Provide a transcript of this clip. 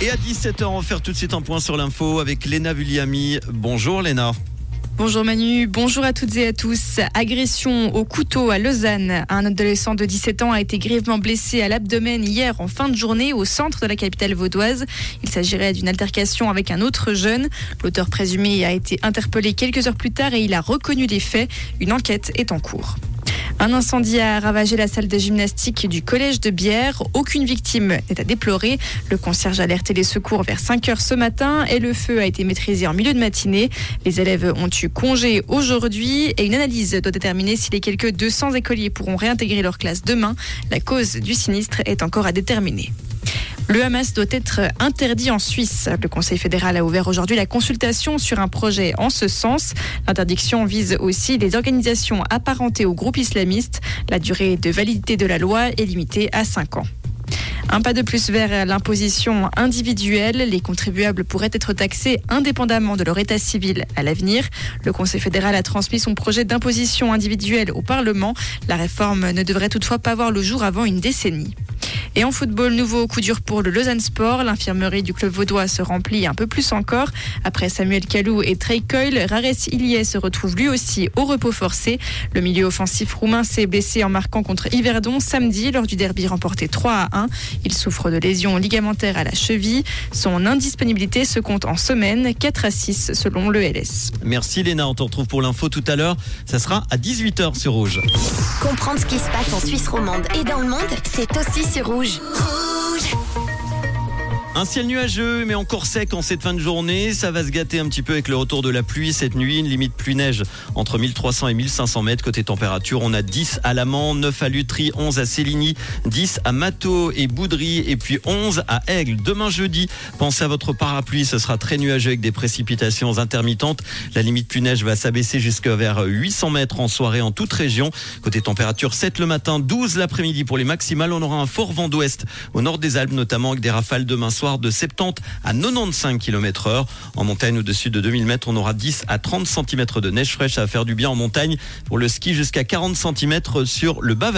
Et à 17h, on va faire tout de suite un point sur l'info avec Léna Vulliami. Bonjour Léna. Bonjour Manu, bonjour à toutes et à tous. Agression au couteau à Lausanne. Un adolescent de 17 ans a été grièvement blessé à l'abdomen hier en fin de journée au centre de la capitale vaudoise. Il s'agirait d'une altercation avec un autre jeune. L'auteur présumé a été interpellé quelques heures plus tard et il a reconnu les faits. Une enquête est en cours. Un incendie a ravagé la salle de gymnastique du collège de Bière. Aucune victime n'est à déplorer. Le concierge a alerté les secours vers 5 heures ce matin et le feu a été maîtrisé en milieu de matinée. Les élèves ont eu congé aujourd'hui et une analyse doit déterminer si les quelques 200 écoliers pourront réintégrer leur classe demain. La cause du sinistre est encore à déterminer. Le Hamas doit être interdit en Suisse. Le Conseil fédéral a ouvert aujourd'hui la consultation sur un projet en ce sens. L'interdiction vise aussi les organisations apparentées au groupe islamiste. La durée de validité de la loi est limitée à 5 ans. Un pas de plus vers l'imposition individuelle. Les contribuables pourraient être taxés indépendamment de leur état civil à l'avenir. Le Conseil fédéral a transmis son projet d'imposition individuelle au Parlement. La réforme ne devrait toutefois pas voir le jour avant une décennie. Et en football, nouveau coup dur pour le Lausanne Sport. L'infirmerie du club vaudois se remplit un peu plus encore. Après Samuel Calou et Trey Coyle, Rares Ilié se retrouve lui aussi au repos forcé. Le milieu offensif roumain s'est blessé en marquant contre Yverdon samedi lors du derby remporté 3 à 1. Il souffre de lésions ligamentaires à la cheville. Son indisponibilité se compte en semaine, 4 à 6 selon le LS. Merci Léna, on te retrouve pour l'info tout à l'heure. Ça sera à 18h sur Rouge. Comprendre ce qui se passe en Suisse romande et dans le monde, c'est aussi sur Rouge. Rouge. Un ciel nuageux, mais encore sec en cette fin de journée. Ça va se gâter un petit peu avec le retour de la pluie cette nuit. Une limite pluie-neige entre 1300 et 1500 mètres. Côté température, on a 10 à Lamant, 9 à Lutry, 11 à Céligny, 10 à Mato et Boudry, et puis 11 à Aigle. Demain jeudi, pensez à votre parapluie. Ce sera très nuageux avec des précipitations intermittentes. La limite pluie-neige va s'abaisser jusqu'à vers 800 mètres en soirée en toute région. Côté température, 7 le matin, 12 l'après-midi pour les maximales. On aura un fort vent d'ouest au nord des Alpes, notamment avec des rafales demain soir de 70 à 95 km heure. En montagne au-dessus de 2000 mètres, on aura 10 à 30 cm de neige fraîche à faire du bien en montagne pour le ski jusqu'à 40 cm sur le bas